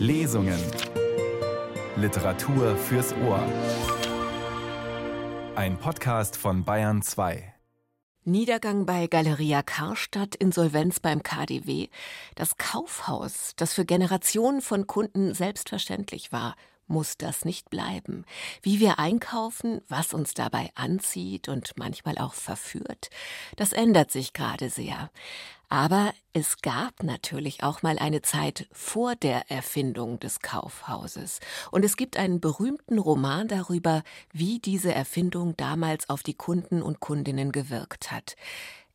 Lesungen. Literatur fürs Ohr. Ein Podcast von Bayern 2. Niedergang bei Galeria Karstadt, Insolvenz beim KDW. Das Kaufhaus, das für Generationen von Kunden selbstverständlich war, muss das nicht bleiben. Wie wir einkaufen, was uns dabei anzieht und manchmal auch verführt, das ändert sich gerade sehr. Aber es gab natürlich auch mal eine Zeit vor der Erfindung des Kaufhauses. Und es gibt einen berühmten Roman darüber, wie diese Erfindung damals auf die Kunden und Kundinnen gewirkt hat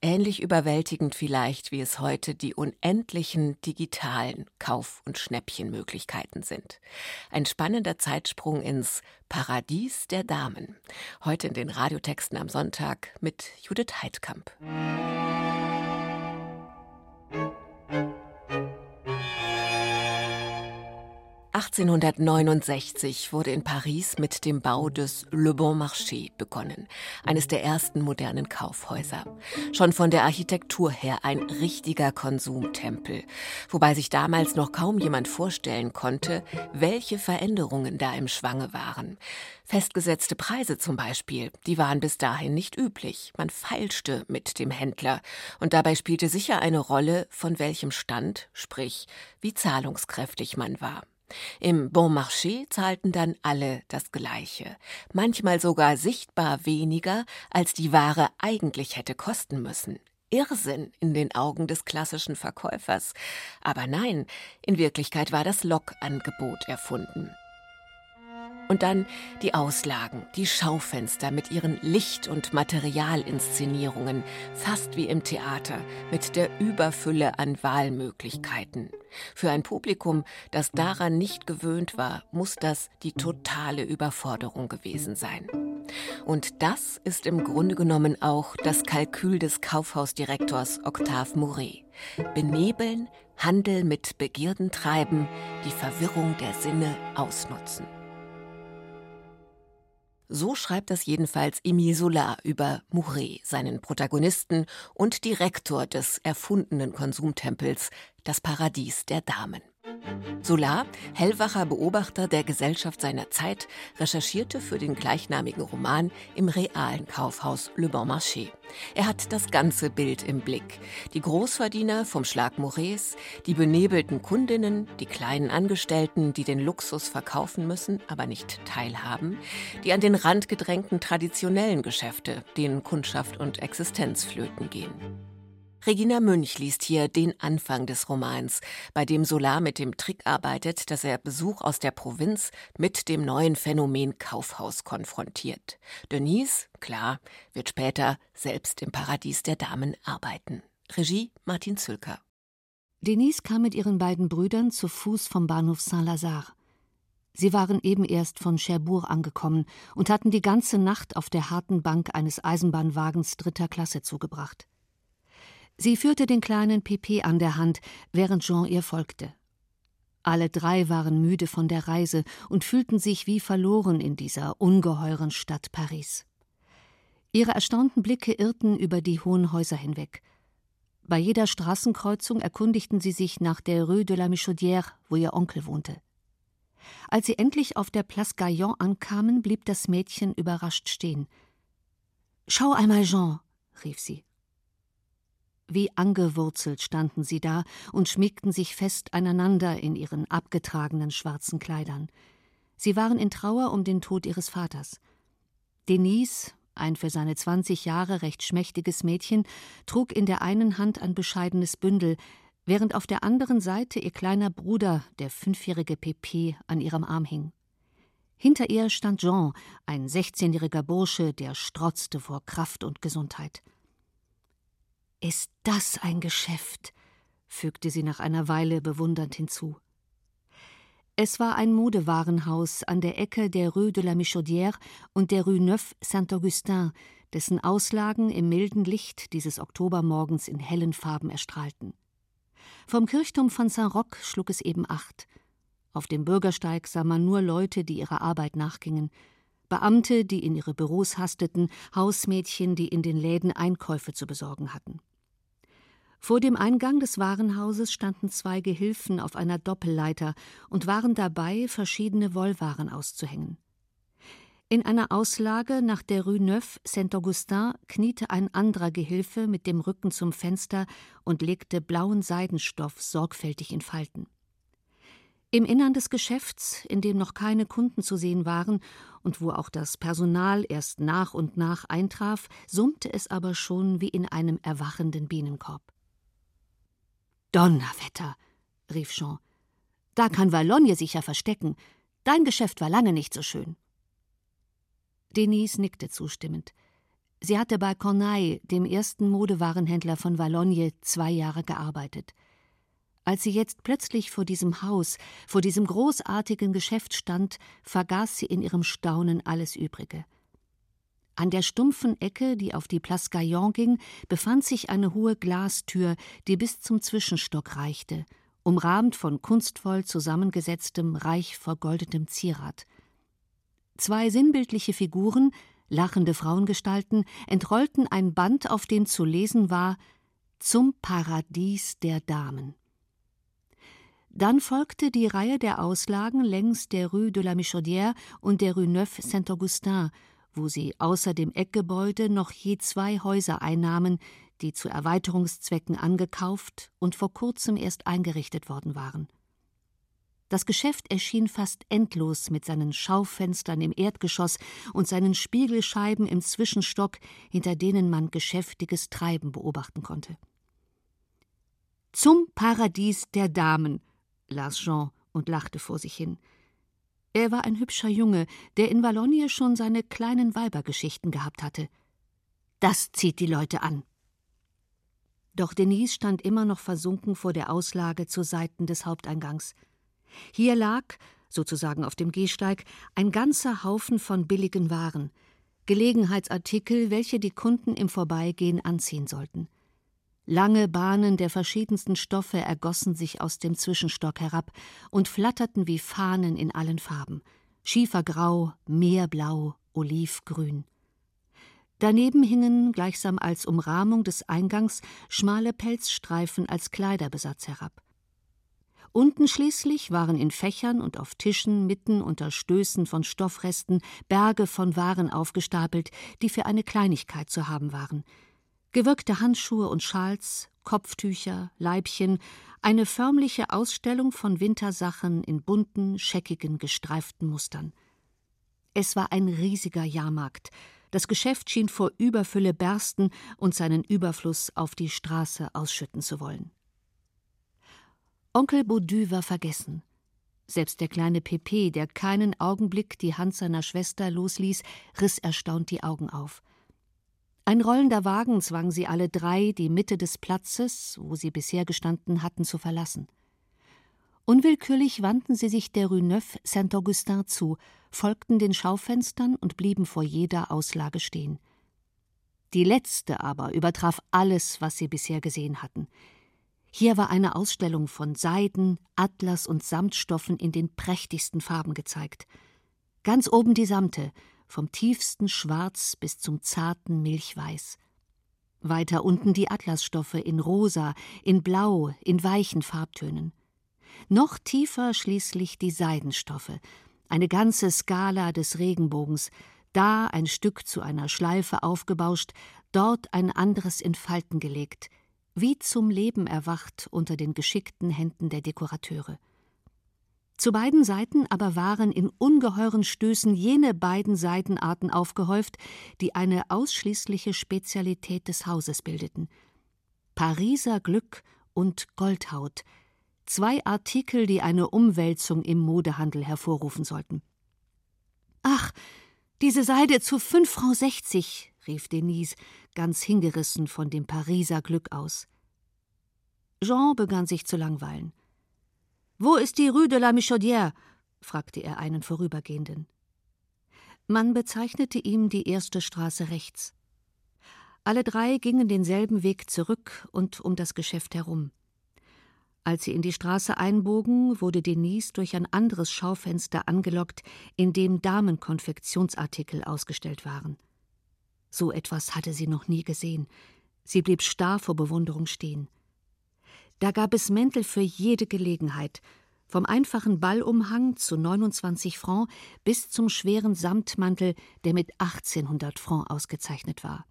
ähnlich überwältigend vielleicht, wie es heute die unendlichen digitalen Kauf- und Schnäppchenmöglichkeiten sind. Ein spannender Zeitsprung ins Paradies der Damen. Heute in den Radiotexten am Sonntag mit Judith Heidkamp. 1869 wurde in Paris mit dem Bau des Le Bon Marché begonnen, eines der ersten modernen Kaufhäuser. Schon von der Architektur her ein richtiger Konsumtempel, wobei sich damals noch kaum jemand vorstellen konnte, welche Veränderungen da im Schwange waren. Festgesetzte Preise zum Beispiel, die waren bis dahin nicht üblich. Man feilschte mit dem Händler. Und dabei spielte sicher eine Rolle, von welchem Stand, sprich, wie zahlungskräftig man war. Im Bon Marché zahlten dann alle das Gleiche, manchmal sogar sichtbar weniger, als die Ware eigentlich hätte kosten müssen. Irrsinn in den Augen des klassischen Verkäufers. Aber nein, in Wirklichkeit war das Lokangebot erfunden. Und dann die Auslagen, die Schaufenster mit ihren Licht- und Materialinszenierungen, fast wie im Theater, mit der Überfülle an Wahlmöglichkeiten. Für ein Publikum, das daran nicht gewöhnt war, muss das die totale Überforderung gewesen sein. Und das ist im Grunde genommen auch das Kalkül des Kaufhausdirektors Octave Mouret. Benebeln, Handel mit Begierden treiben, die Verwirrung der Sinne ausnutzen. So schreibt das jedenfalls Emile Solar über Mouret, seinen Protagonisten und Direktor des erfundenen Konsumtempels, das Paradies der Damen. Solar, hellwacher Beobachter der Gesellschaft seiner Zeit, recherchierte für den gleichnamigen Roman im realen Kaufhaus Le Bon Marché. Er hat das ganze Bild im Blick. Die Großverdiener vom Schlag Maurice, die benebelten Kundinnen, die kleinen Angestellten, die den Luxus verkaufen müssen, aber nicht teilhaben, die an den Rand gedrängten traditionellen Geschäfte, denen Kundschaft und Existenz flöten gehen. Regina Münch liest hier den Anfang des Romans, bei dem Solar mit dem Trick arbeitet, dass er Besuch aus der Provinz mit dem neuen Phänomen Kaufhaus konfrontiert. Denise, klar, wird später selbst im Paradies der Damen arbeiten. Regie Martin Zülker. Denise kam mit ihren beiden Brüdern zu Fuß vom Bahnhof Saint-Lazare. Sie waren eben erst von Cherbourg angekommen und hatten die ganze Nacht auf der harten Bank eines Eisenbahnwagens dritter Klasse zugebracht. Sie führte den kleinen Pépé an der Hand, während Jean ihr folgte. Alle drei waren müde von der Reise und fühlten sich wie verloren in dieser ungeheuren Stadt Paris. Ihre erstaunten Blicke irrten über die hohen Häuser hinweg. Bei jeder Straßenkreuzung erkundigten sie sich nach der Rue de la Michaudière, wo ihr Onkel wohnte. Als sie endlich auf der Place Gaillon ankamen, blieb das Mädchen überrascht stehen. Schau einmal, Jean, rief sie. Wie angewurzelt standen sie da und schmiegten sich fest aneinander in ihren abgetragenen schwarzen Kleidern. Sie waren in Trauer um den Tod ihres Vaters. Denise, ein für seine zwanzig Jahre recht schmächtiges Mädchen, trug in der einen Hand ein bescheidenes Bündel, während auf der anderen Seite ihr kleiner Bruder, der fünfjährige Pepe, an ihrem Arm hing. Hinter ihr stand Jean, ein sechzehnjähriger Bursche, der strotzte vor Kraft und Gesundheit. Ist das ein Geschäft? fügte sie nach einer Weile bewundernd hinzu. Es war ein Modewarenhaus an der Ecke der Rue de la Michaudière und der Rue Neuf Saint-Augustin, dessen Auslagen im milden Licht dieses Oktobermorgens in hellen Farben erstrahlten. Vom Kirchturm von Saint-Roch schlug es eben acht. Auf dem Bürgersteig sah man nur Leute, die ihrer Arbeit nachgingen. Beamte, die in ihre Büros hasteten, Hausmädchen, die in den Läden Einkäufe zu besorgen hatten. Vor dem Eingang des Warenhauses standen zwei Gehilfen auf einer Doppelleiter und waren dabei, verschiedene Wollwaren auszuhängen. In einer Auslage nach der Rue Neuf Saint-Augustin kniete ein anderer Gehilfe mit dem Rücken zum Fenster und legte blauen Seidenstoff sorgfältig in Falten. Im Innern des Geschäfts, in dem noch keine Kunden zu sehen waren und wo auch das Personal erst nach und nach eintraf, summte es aber schon wie in einem erwachenden Bienenkorb. Donnerwetter, rief Jean. Da kann Valognes sich ja verstecken. Dein Geschäft war lange nicht so schön. Denise nickte zustimmend. Sie hatte bei Corneille, dem ersten Modewarenhändler von Valognes, zwei Jahre gearbeitet. Als sie jetzt plötzlich vor diesem Haus, vor diesem großartigen Geschäft stand, vergaß sie in ihrem Staunen alles Übrige. An der stumpfen Ecke, die auf die Place Gaillon ging, befand sich eine hohe Glastür, die bis zum Zwischenstock reichte, umrahmt von kunstvoll zusammengesetztem, reich vergoldetem Zierat. Zwei sinnbildliche Figuren, lachende Frauengestalten, entrollten ein Band, auf dem zu lesen war Zum Paradies der Damen. Dann folgte die Reihe der Auslagen längs der Rue de la Michaudière und der Rue Neuf Saint-Augustin, wo sie außer dem Eckgebäude noch je zwei Häuser einnahmen, die zu Erweiterungszwecken angekauft und vor kurzem erst eingerichtet worden waren. Das Geschäft erschien fast endlos mit seinen Schaufenstern im Erdgeschoss und seinen Spiegelscheiben im Zwischenstock, hinter denen man geschäftiges Treiben beobachten konnte. Zum Paradies der Damen, las Jean und lachte vor sich hin. Er war ein hübscher Junge, der in Wallonie schon seine kleinen Weibergeschichten gehabt hatte. Das zieht die Leute an. Doch Denise stand immer noch versunken vor der Auslage zu Seiten des Haupteingangs. Hier lag, sozusagen auf dem Gehsteig, ein ganzer Haufen von billigen Waren, Gelegenheitsartikel, welche die Kunden im Vorbeigehen anziehen sollten. Lange Bahnen der verschiedensten Stoffe ergossen sich aus dem Zwischenstock herab und flatterten wie Fahnen in allen Farben Schiefergrau, Meerblau, Olivgrün. Daneben hingen, gleichsam als Umrahmung des Eingangs, schmale Pelzstreifen als Kleiderbesatz herab. Unten schließlich waren in Fächern und auf Tischen mitten unter Stößen von Stoffresten Berge von Waren aufgestapelt, die für eine Kleinigkeit zu haben waren – gewirkte Handschuhe und Schals, Kopftücher, Leibchen, eine förmliche Ausstellung von Wintersachen in bunten, scheckigen, gestreiften Mustern. Es war ein riesiger Jahrmarkt. Das Geschäft schien vor Überfülle bersten und seinen Überfluss auf die Straße ausschütten zu wollen. Onkel Baudu war vergessen. Selbst der kleine Pepe, der keinen Augenblick die Hand seiner Schwester losließ, riss erstaunt die Augen auf. Ein rollender Wagen zwang sie alle drei, die Mitte des Platzes, wo sie bisher gestanden hatten, zu verlassen. Unwillkürlich wandten sie sich der Rue Neuf Saint-Augustin zu, folgten den Schaufenstern und blieben vor jeder Auslage stehen. Die letzte aber übertraf alles, was sie bisher gesehen hatten. Hier war eine Ausstellung von Seiden, Atlas und Samtstoffen in den prächtigsten Farben gezeigt. Ganz oben die Samte, vom tiefsten Schwarz bis zum zarten Milchweiß. Weiter unten die Atlasstoffe in rosa, in blau, in weichen Farbtönen. Noch tiefer schließlich die Seidenstoffe, eine ganze Skala des Regenbogens, da ein Stück zu einer Schleife aufgebauscht, dort ein anderes in Falten gelegt, wie zum Leben erwacht unter den geschickten Händen der Dekorateure. Zu beiden Seiten aber waren in ungeheuren Stößen jene beiden Seidenarten aufgehäuft, die eine ausschließliche Spezialität des Hauses bildeten. Pariser Glück und Goldhaut, zwei Artikel, die eine Umwälzung im Modehandel hervorrufen sollten. Ach, diese Seide zu fünf Francs sechzig, rief Denise, ganz hingerissen von dem Pariser Glück aus. Jean begann sich zu langweilen. Wo ist die Rue de la Michaudière? fragte er einen Vorübergehenden. Man bezeichnete ihm die erste Straße rechts. Alle drei gingen denselben Weg zurück und um das Geschäft herum. Als sie in die Straße einbogen, wurde Denise durch ein anderes Schaufenster angelockt, in dem Damenkonfektionsartikel ausgestellt waren. So etwas hatte sie noch nie gesehen. Sie blieb starr vor Bewunderung stehen. Da gab es Mäntel für jede Gelegenheit, vom einfachen Ballumhang zu 29 Francs bis zum schweren Samtmantel, der mit 1800 Francs ausgezeichnet war.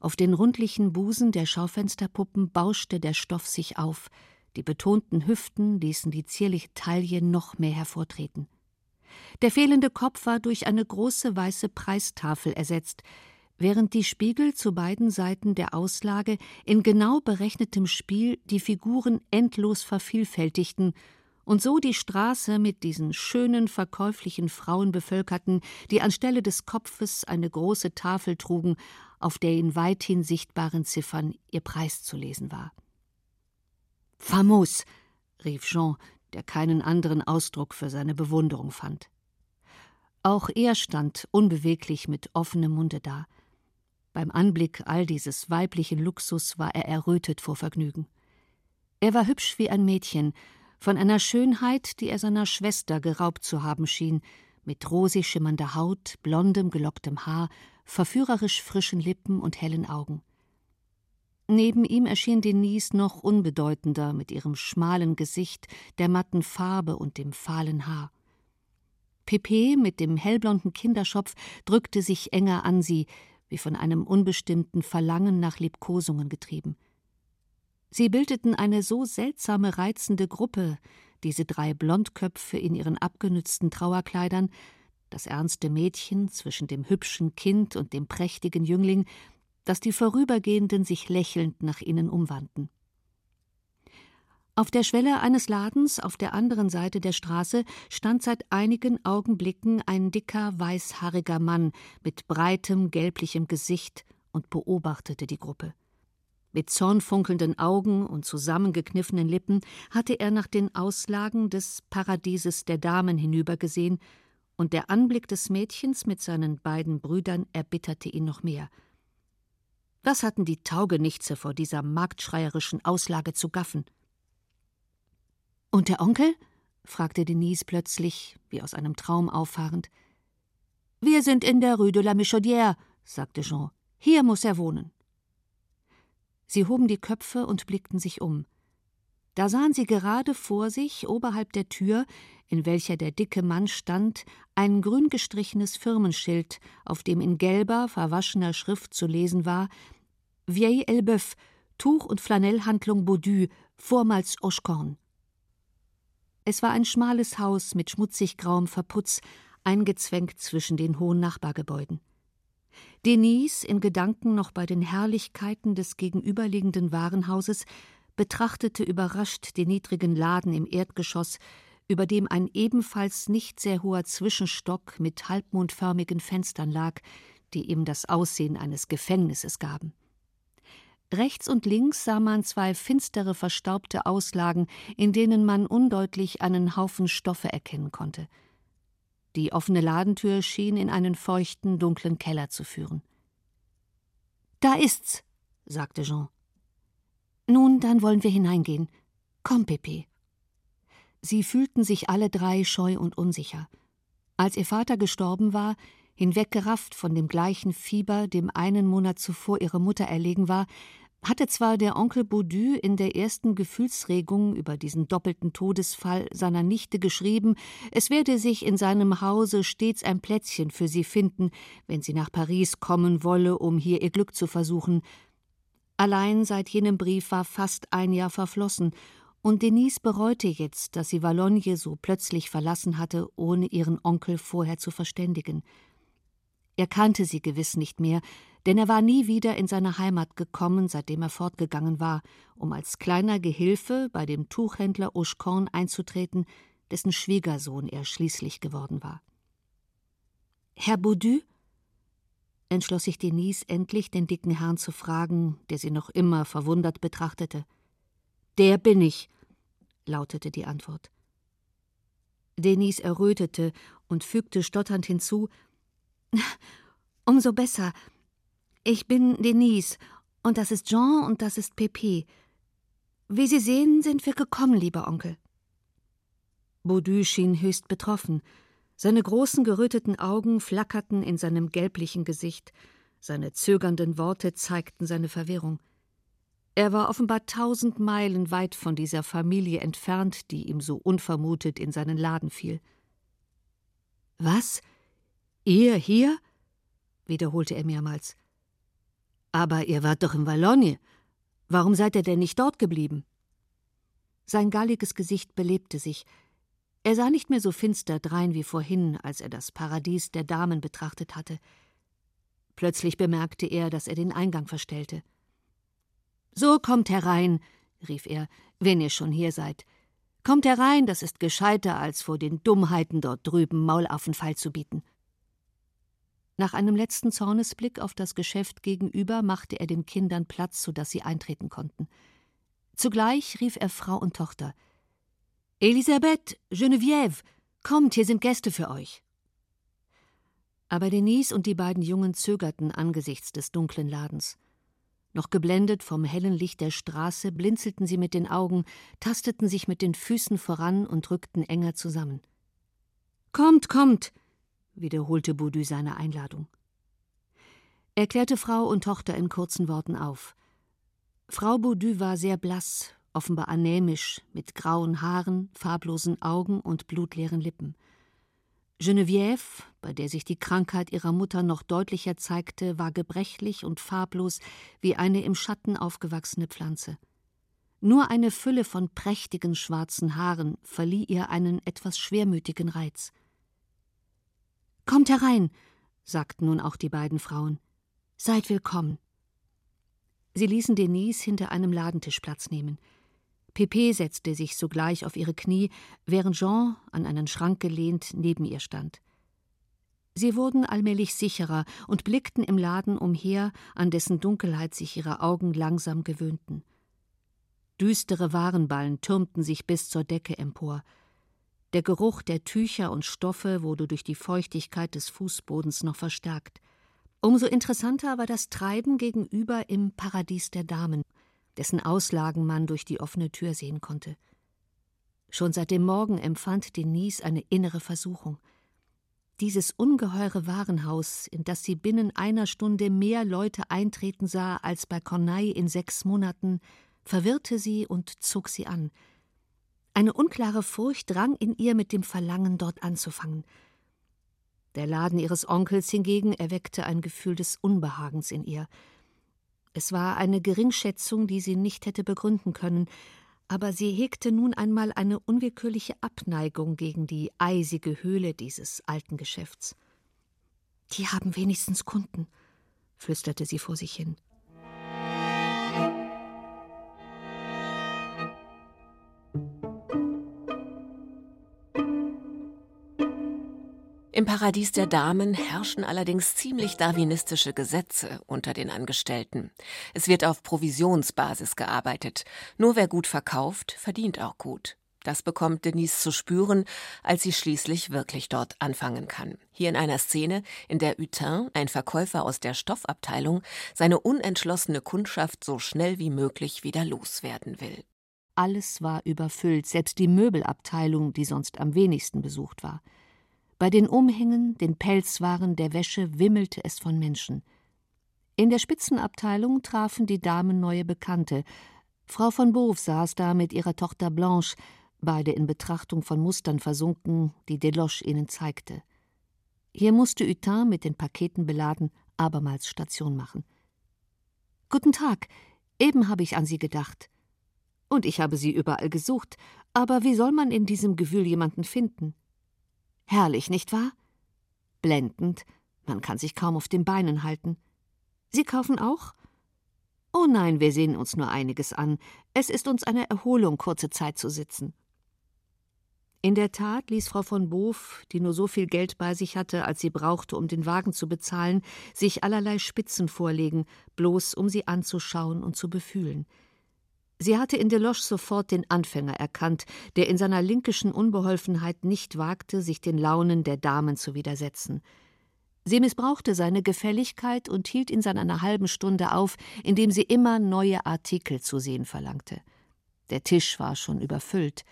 Auf den rundlichen Busen der Schaufensterpuppen bauschte der Stoff sich auf, die betonten Hüften ließen die zierliche Taille noch mehr hervortreten. Der fehlende Kopf war durch eine große weiße Preistafel ersetzt, während die Spiegel zu beiden Seiten der Auslage in genau berechnetem Spiel die Figuren endlos vervielfältigten und so die Straße mit diesen schönen, verkäuflichen Frauen bevölkerten, die anstelle des Kopfes eine große Tafel trugen, auf der in weithin sichtbaren Ziffern ihr Preis zu lesen war. Famos, rief Jean, der keinen anderen Ausdruck für seine Bewunderung fand. Auch er stand unbeweglich mit offenem Munde da. Beim Anblick all dieses weiblichen Luxus war er errötet vor Vergnügen. Er war hübsch wie ein Mädchen, von einer Schönheit, die er seiner Schwester geraubt zu haben schien, mit rosig schimmernder Haut, blondem, gelocktem Haar, verführerisch frischen Lippen und hellen Augen. Neben ihm erschien Denise noch unbedeutender mit ihrem schmalen Gesicht, der matten Farbe und dem fahlen Haar. Pepe mit dem hellblonden Kinderschopf drückte sich enger an sie, wie von einem unbestimmten Verlangen nach Liebkosungen getrieben. Sie bildeten eine so seltsame reizende Gruppe, diese drei Blondköpfe in ihren abgenützten Trauerkleidern, das ernste Mädchen zwischen dem hübschen Kind und dem prächtigen Jüngling, dass die Vorübergehenden sich lächelnd nach ihnen umwandten. Auf der Schwelle eines Ladens auf der anderen Seite der Straße stand seit einigen Augenblicken ein dicker, weißhaariger Mann mit breitem, gelblichem Gesicht und beobachtete die Gruppe. Mit zornfunkelnden Augen und zusammengekniffenen Lippen hatte er nach den Auslagen des Paradieses der Damen hinübergesehen, und der Anblick des Mädchens mit seinen beiden Brüdern erbitterte ihn noch mehr. Was hatten die Taugenichtse vor dieser marktschreierischen Auslage zu gaffen? Und der Onkel? fragte Denise plötzlich, wie aus einem Traum auffahrend. Wir sind in der Rue de la Michaudière, sagte Jean. Hier muss er wohnen. Sie hoben die Köpfe und blickten sich um. Da sahen sie gerade vor sich, oberhalb der Tür, in welcher der dicke Mann stand, ein grün gestrichenes Firmenschild, auf dem in gelber, verwaschener Schrift zu lesen war Vieille Elbeuf, Tuch- und Flanellhandlung Baudu, vormals Oschkorn. Es war ein schmales Haus mit schmutzig grauem Verputz, eingezwängt zwischen den hohen Nachbargebäuden. Denise, in Gedanken noch bei den Herrlichkeiten des gegenüberliegenden Warenhauses, betrachtete überrascht den niedrigen Laden im Erdgeschoss, über dem ein ebenfalls nicht sehr hoher Zwischenstock mit halbmondförmigen Fenstern lag, die ihm das Aussehen eines Gefängnisses gaben. Rechts und links sah man zwei finstere, verstaubte Auslagen, in denen man undeutlich einen Haufen Stoffe erkennen konnte. Die offene Ladentür schien in einen feuchten, dunklen Keller zu führen. Da ist's, sagte Jean. Nun, dann wollen wir hineingehen. Komm, Pepe. Sie fühlten sich alle drei scheu und unsicher. Als ihr Vater gestorben war, hinweggerafft von dem gleichen Fieber, dem einen Monat zuvor ihre Mutter erlegen war, hatte zwar der Onkel Baudu in der ersten Gefühlsregung über diesen doppelten Todesfall seiner Nichte geschrieben, es werde sich in seinem Hause stets ein Plätzchen für sie finden, wenn sie nach Paris kommen wolle, um hier ihr Glück zu versuchen. Allein seit jenem Brief war fast ein Jahr verflossen, und Denise bereute jetzt, dass sie Valognes so plötzlich verlassen hatte, ohne ihren Onkel vorher zu verständigen. Er kannte sie gewiss nicht mehr, denn er war nie wieder in seine Heimat gekommen, seitdem er fortgegangen war, um als kleiner Gehilfe bei dem Tuchhändler Auchecorn einzutreten, dessen Schwiegersohn er schließlich geworden war. Herr Baudu? entschloss sich Denise endlich, den dicken Herrn zu fragen, der sie noch immer verwundert betrachtete. Der bin ich, lautete die Antwort. Denise errötete und fügte stotternd hinzu Umso besser. Ich bin Denise, und das ist Jean und das ist Pepe. Wie Sie sehen, sind wir gekommen, lieber Onkel. Baudu schien höchst betroffen. Seine großen geröteten Augen flackerten in seinem gelblichen Gesicht, seine zögernden Worte zeigten seine Verwirrung. Er war offenbar tausend Meilen weit von dieser Familie entfernt, die ihm so unvermutet in seinen Laden fiel. Was? Ihr hier? wiederholte er mehrmals. Aber ihr wart doch in Wallonie. Warum seid ihr denn nicht dort geblieben? Sein galliges Gesicht belebte sich. Er sah nicht mehr so finster drein wie vorhin, als er das Paradies der Damen betrachtet hatte. Plötzlich bemerkte er, dass er den Eingang verstellte. So kommt herein, rief er, wenn ihr schon hier seid. Kommt herein, das ist gescheiter, als vor den Dummheiten dort drüben Maulaffenfall zu bieten. Nach einem letzten Zornesblick auf das Geschäft gegenüber machte er den Kindern Platz, so dass sie eintreten konnten. Zugleich rief er Frau und Tochter. Elisabeth, Geneviève, kommt, hier sind Gäste für euch. Aber Denise und die beiden Jungen zögerten angesichts des dunklen Ladens. Noch geblendet vom hellen Licht der Straße blinzelten sie mit den Augen, tasteten sich mit den Füßen voran und rückten enger zusammen. Kommt, kommt, wiederholte Baudu seine Einladung. Er klärte Frau und Tochter in kurzen Worten auf. Frau Baudu war sehr blass, offenbar anämisch, mit grauen Haaren, farblosen Augen und blutleeren Lippen. Geneviève, bei der sich die Krankheit ihrer Mutter noch deutlicher zeigte, war gebrechlich und farblos wie eine im Schatten aufgewachsene Pflanze. Nur eine Fülle von prächtigen schwarzen Haaren verlieh ihr einen etwas schwermütigen Reiz. Kommt herein, sagten nun auch die beiden Frauen. Seid willkommen. Sie ließen Denise hinter einem Ladentisch Platz nehmen. Pepe setzte sich sogleich auf ihre Knie, während Jean, an einen Schrank gelehnt, neben ihr stand. Sie wurden allmählich sicherer und blickten im Laden umher, an dessen Dunkelheit sich ihre Augen langsam gewöhnten. Düstere Warenballen türmten sich bis zur Decke empor. Der Geruch der Tücher und Stoffe wurde durch die Feuchtigkeit des Fußbodens noch verstärkt. Umso interessanter war das Treiben gegenüber im Paradies der Damen dessen Auslagen man durch die offene Tür sehen konnte. Schon seit dem Morgen empfand Denise eine innere Versuchung. Dieses ungeheure Warenhaus, in das sie binnen einer Stunde mehr Leute eintreten sah als bei Corneille in sechs Monaten, verwirrte sie und zog sie an. Eine unklare Furcht drang in ihr mit dem Verlangen, dort anzufangen. Der Laden ihres Onkels hingegen erweckte ein Gefühl des Unbehagens in ihr. Es war eine Geringschätzung, die sie nicht hätte begründen können, aber sie hegte nun einmal eine unwillkürliche Abneigung gegen die eisige Höhle dieses alten Geschäfts. Die haben wenigstens Kunden, flüsterte sie vor sich hin. Im Paradies der Damen herrschen allerdings ziemlich darwinistische Gesetze unter den Angestellten. Es wird auf Provisionsbasis gearbeitet. Nur wer gut verkauft, verdient auch gut. Das bekommt Denise zu spüren, als sie schließlich wirklich dort anfangen kann. Hier in einer Szene, in der Hutin, ein Verkäufer aus der Stoffabteilung, seine unentschlossene Kundschaft so schnell wie möglich wieder loswerden will. Alles war überfüllt, selbst die Möbelabteilung, die sonst am wenigsten besucht war. Bei den Umhängen, den Pelzwaren, der Wäsche wimmelte es von Menschen. In der Spitzenabteilung trafen die Damen neue Bekannte. Frau von Boves saß da mit ihrer Tochter Blanche, beide in Betrachtung von Mustern versunken, die Deloche ihnen zeigte. Hier musste Hutin, mit den Paketen beladen, abermals Station machen. Guten Tag, eben habe ich an Sie gedacht. Und ich habe Sie überall gesucht, aber wie soll man in diesem Gewühl jemanden finden? Herrlich, nicht wahr? Blendend, man kann sich kaum auf den Beinen halten. Sie kaufen auch? Oh nein, wir sehen uns nur einiges an. Es ist uns eine Erholung, kurze Zeit zu sitzen. In der Tat ließ Frau von Bof, die nur so viel Geld bei sich hatte, als sie brauchte, um den Wagen zu bezahlen, sich allerlei Spitzen vorlegen, bloß um sie anzuschauen und zu befühlen. Sie hatte in Deloche sofort den Anfänger erkannt, der in seiner linkischen Unbeholfenheit nicht wagte, sich den Launen der Damen zu widersetzen. Sie missbrauchte seine Gefälligkeit und hielt ihn seit einer halben Stunde auf, indem sie immer neue Artikel zu sehen verlangte. Der Tisch war schon überfüllt.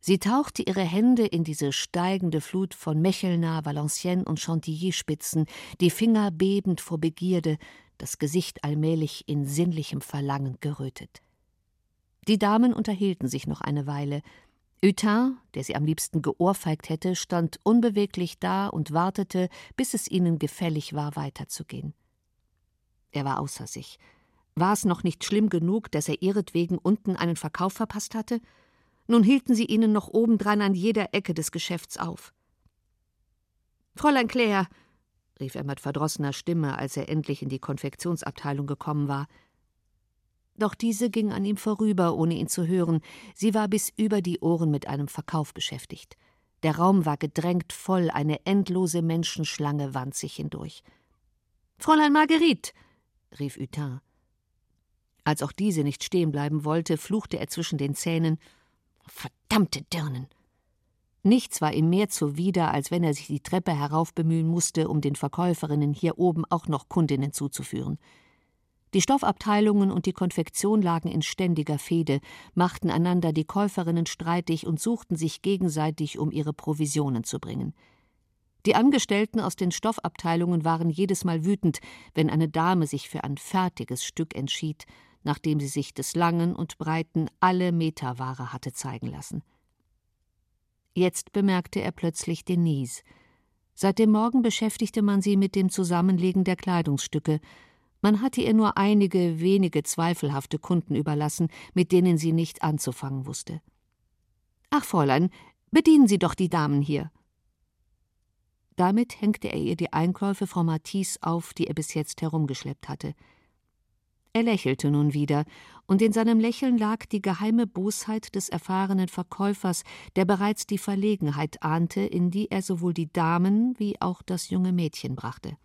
Sie tauchte ihre Hände in diese steigende Flut von Mechelner, Valenciennes und Chantilly-Spitzen, die Finger bebend vor Begierde, das Gesicht allmählich in sinnlichem Verlangen gerötet. Die Damen unterhielten sich noch eine Weile. Hutin, der sie am liebsten geohrfeigt hätte, stand unbeweglich da und wartete, bis es ihnen gefällig war, weiterzugehen. Er war außer sich. War es noch nicht schlimm genug, dass er ihretwegen unten einen Verkauf verpasst hatte? Nun hielten sie ihnen noch obendrein an jeder Ecke des Geschäfts auf. Fräulein Claire, rief er mit verdrossener Stimme, als er endlich in die Konfektionsabteilung gekommen war. Doch diese ging an ihm vorüber, ohne ihn zu hören. Sie war bis über die Ohren mit einem Verkauf beschäftigt. Der Raum war gedrängt voll, eine endlose Menschenschlange wand sich hindurch. Fräulein Marguerite, rief Hutin. Als auch diese nicht stehen bleiben wollte, fluchte er zwischen den Zähnen Verdammte Dirnen. Nichts war ihm mehr zuwider, als wenn er sich die Treppe heraufbemühen musste, um den Verkäuferinnen hier oben auch noch Kundinnen zuzuführen. Die Stoffabteilungen und die Konfektion lagen in ständiger Fehde, machten einander die Käuferinnen streitig und suchten sich gegenseitig um ihre Provisionen zu bringen. Die Angestellten aus den Stoffabteilungen waren jedes Mal wütend, wenn eine Dame sich für ein fertiges Stück entschied, nachdem sie sich des Langen und Breiten alle Meterware hatte zeigen lassen. Jetzt bemerkte er plötzlich Denise. Seit dem Morgen beschäftigte man sie mit dem Zusammenlegen der Kleidungsstücke. Man hatte ihr nur einige wenige zweifelhafte Kunden überlassen, mit denen sie nicht anzufangen wusste. Ach, Fräulein, bedienen Sie doch die Damen hier. Damit hängte er ihr die Einkäufe Frau Matisse auf, die er bis jetzt herumgeschleppt hatte. Er lächelte nun wieder, und in seinem Lächeln lag die geheime Bosheit des erfahrenen Verkäufers, der bereits die Verlegenheit ahnte, in die er sowohl die Damen wie auch das junge Mädchen brachte.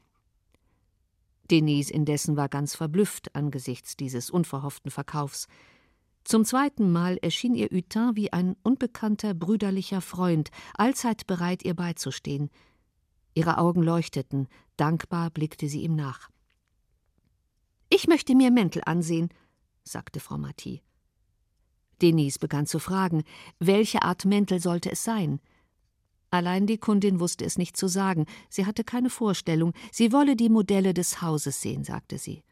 Denise indessen war ganz verblüfft angesichts dieses unverhofften Verkaufs. Zum zweiten Mal erschien ihr Hutin wie ein unbekannter brüderlicher Freund, allzeit bereit, ihr beizustehen. Ihre Augen leuchteten, dankbar blickte sie ihm nach. Ich möchte mir Mäntel ansehen, sagte Frau Marty. Denise begann zu fragen, welche Art Mäntel sollte es sein? Allein die Kundin wusste es nicht zu sagen, sie hatte keine Vorstellung, sie wolle die Modelle des Hauses sehen, sagte sie.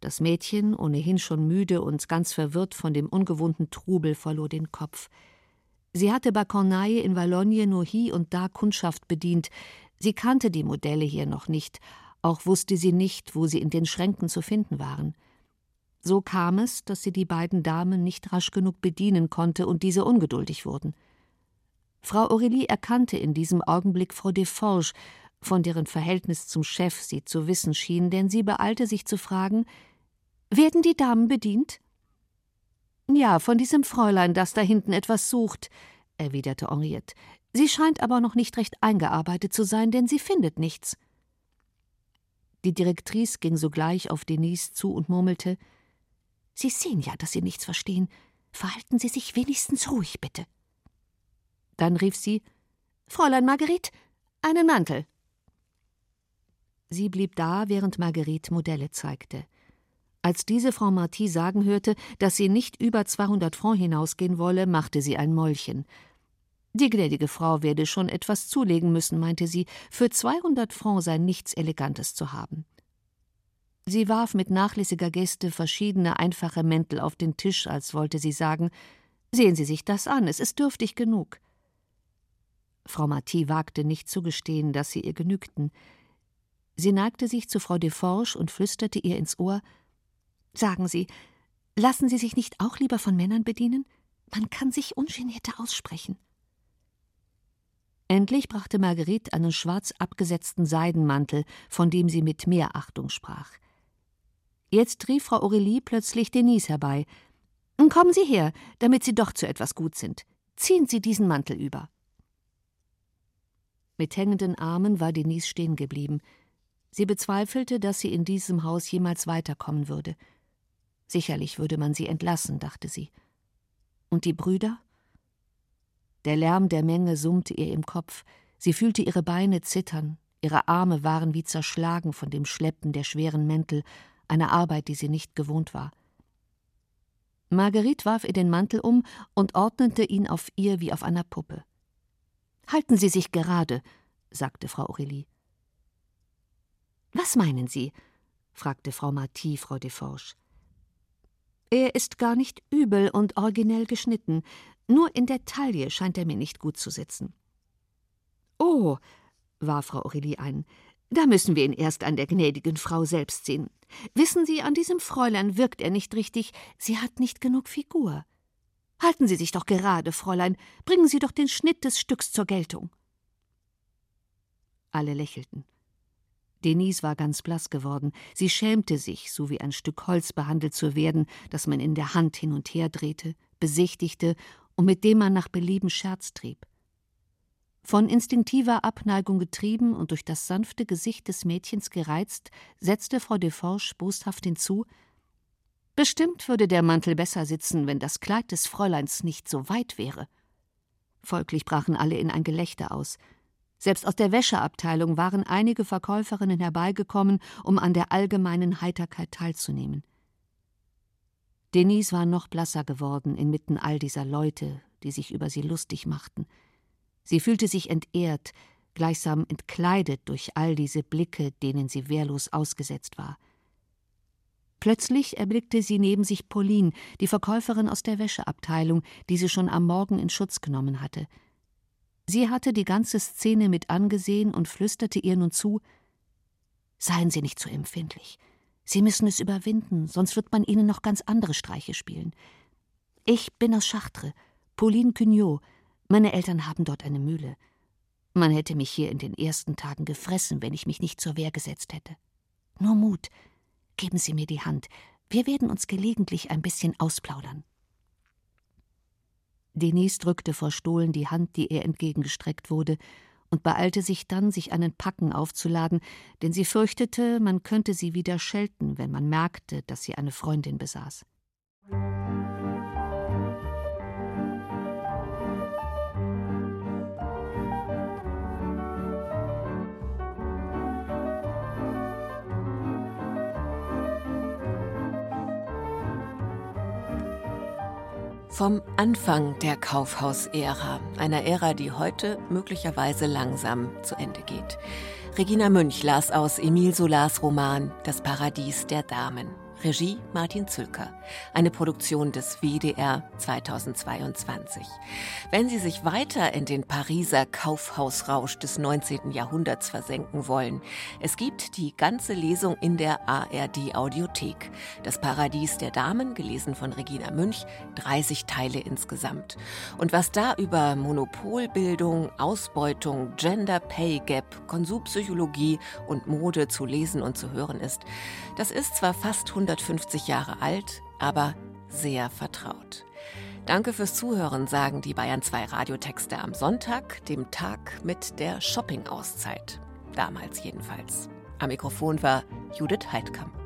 Das Mädchen, ohnehin schon müde und ganz verwirrt von dem ungewohnten Trubel, verlor den Kopf. Sie hatte bei Corneille in Valognes nur hie und da Kundschaft bedient, sie kannte die Modelle hier noch nicht, auch wusste sie nicht, wo sie in den Schränken zu finden waren. So kam es, dass sie die beiden Damen nicht rasch genug bedienen konnte und diese ungeduldig wurden. Frau Aurelie erkannte in diesem Augenblick Frau Deforge, von deren Verhältnis zum Chef sie zu wissen schien, denn sie beeilte sich zu fragen: Werden die Damen bedient? Ja, von diesem Fräulein, das da hinten etwas sucht, erwiderte Henriette. Sie scheint aber noch nicht recht eingearbeitet zu sein, denn sie findet nichts. Die Direktrice ging sogleich auf Denise zu und murmelte Sie sehen ja, dass Sie nichts verstehen. Verhalten Sie sich wenigstens ruhig, bitte. Dann rief sie Fräulein Marguerite, einen Mantel. Sie blieb da, während Marguerite Modelle zeigte. Als diese Frau Marty sagen hörte, dass sie nicht über 200 Francs hinausgehen wolle, machte sie ein Mäulchen. Die gnädige Frau werde schon etwas zulegen müssen, meinte sie, für 200 Francs sei nichts Elegantes zu haben. Sie warf mit nachlässiger Geste verschiedene einfache Mäntel auf den Tisch, als wollte sie sagen: Sehen Sie sich das an, es ist dürftig genug. Frau Marty wagte nicht zu gestehen, dass sie ihr genügten. Sie neigte sich zu Frau Deforge und flüsterte ihr ins Ohr: Sagen Sie, lassen Sie sich nicht auch lieber von Männern bedienen? Man kann sich ungenierter aussprechen. Endlich brachte Marguerite einen schwarz abgesetzten Seidenmantel, von dem sie mit mehr Achtung sprach. Jetzt rief Frau Aurelie plötzlich Denise herbei. Kommen Sie her, damit Sie doch zu etwas gut sind. Ziehen Sie diesen Mantel über. Mit hängenden Armen war Denise stehen geblieben. Sie bezweifelte, dass sie in diesem Haus jemals weiterkommen würde. Sicherlich würde man sie entlassen, dachte sie. Und die Brüder? Der Lärm der Menge summte ihr im Kopf, sie fühlte ihre Beine zittern, ihre Arme waren wie zerschlagen von dem Schleppen der schweren Mäntel, einer Arbeit, die sie nicht gewohnt war. Marguerite warf ihr den Mantel um und ordnete ihn auf ihr wie auf einer Puppe. Halten Sie sich gerade, sagte Frau Aurelie. Was meinen Sie? fragte Frau Marty Frau Deforge. Er ist gar nicht übel und originell geschnitten, nur in der Taille scheint er mir nicht gut zu sitzen. Oh, warf Frau Aurelie ein, da müssen wir ihn erst an der gnädigen Frau selbst sehen. Wissen Sie, an diesem Fräulein wirkt er nicht richtig, sie hat nicht genug Figur. Halten Sie sich doch gerade, Fräulein, bringen Sie doch den Schnitt des Stücks zur Geltung. Alle lächelten. Denise war ganz blass geworden. Sie schämte sich, so wie ein Stück Holz behandelt zu werden, das man in der Hand hin und her drehte, besichtigte und mit dem man nach Belieben Scherz trieb. Von instinktiver Abneigung getrieben und durch das sanfte Gesicht des Mädchens gereizt, setzte Frau Deforge boshaft hinzu: Bestimmt würde der Mantel besser sitzen, wenn das Kleid des Fräuleins nicht so weit wäre. Folglich brachen alle in ein Gelächter aus. Selbst aus der Wäscheabteilung waren einige Verkäuferinnen herbeigekommen, um an der allgemeinen Heiterkeit teilzunehmen. Denise war noch blasser geworden inmitten all dieser Leute, die sich über sie lustig machten. Sie fühlte sich entehrt, gleichsam entkleidet durch all diese Blicke, denen sie wehrlos ausgesetzt war. Plötzlich erblickte sie neben sich Pauline, die Verkäuferin aus der Wäscheabteilung, die sie schon am Morgen in Schutz genommen hatte. Sie hatte die ganze Szene mit angesehen und flüsterte ihr nun zu Seien Sie nicht zu so empfindlich. Sie müssen es überwinden, sonst wird man Ihnen noch ganz andere Streiche spielen. Ich bin aus Chartres, Pauline Cugnot, meine Eltern haben dort eine Mühle. Man hätte mich hier in den ersten Tagen gefressen, wenn ich mich nicht zur Wehr gesetzt hätte. Nur Mut. Geben Sie mir die Hand. Wir werden uns gelegentlich ein bisschen ausplaudern. Denise drückte vor Stohlen die Hand, die ihr entgegengestreckt wurde, und beeilte sich dann, sich einen Packen aufzuladen, denn sie fürchtete, man könnte sie wieder schelten, wenn man merkte, dass sie eine Freundin besaß. Vom Anfang der Kaufhausära, einer Ära, die heute möglicherweise langsam zu Ende geht. Regina Münch las aus Emile Solars Roman Das Paradies der Damen. Regie Martin Zülker. Eine Produktion des WDR 2022. Wenn Sie sich weiter in den Pariser Kaufhausrausch des 19. Jahrhunderts versenken wollen, es gibt die ganze Lesung in der ARD Audiothek. Das Paradies der Damen, gelesen von Regina Münch, 30 Teile insgesamt. Und was da über Monopolbildung, Ausbeutung, Gender Pay Gap, Konsumpsychologie und Mode zu lesen und zu hören ist, das ist zwar fast 100 150 Jahre alt, aber sehr vertraut. Danke fürs Zuhören, sagen die Bayern 2 Radiotexte am Sonntag, dem Tag mit der Shopping-Auszeit. Damals jedenfalls. Am Mikrofon war Judith Heidkamp.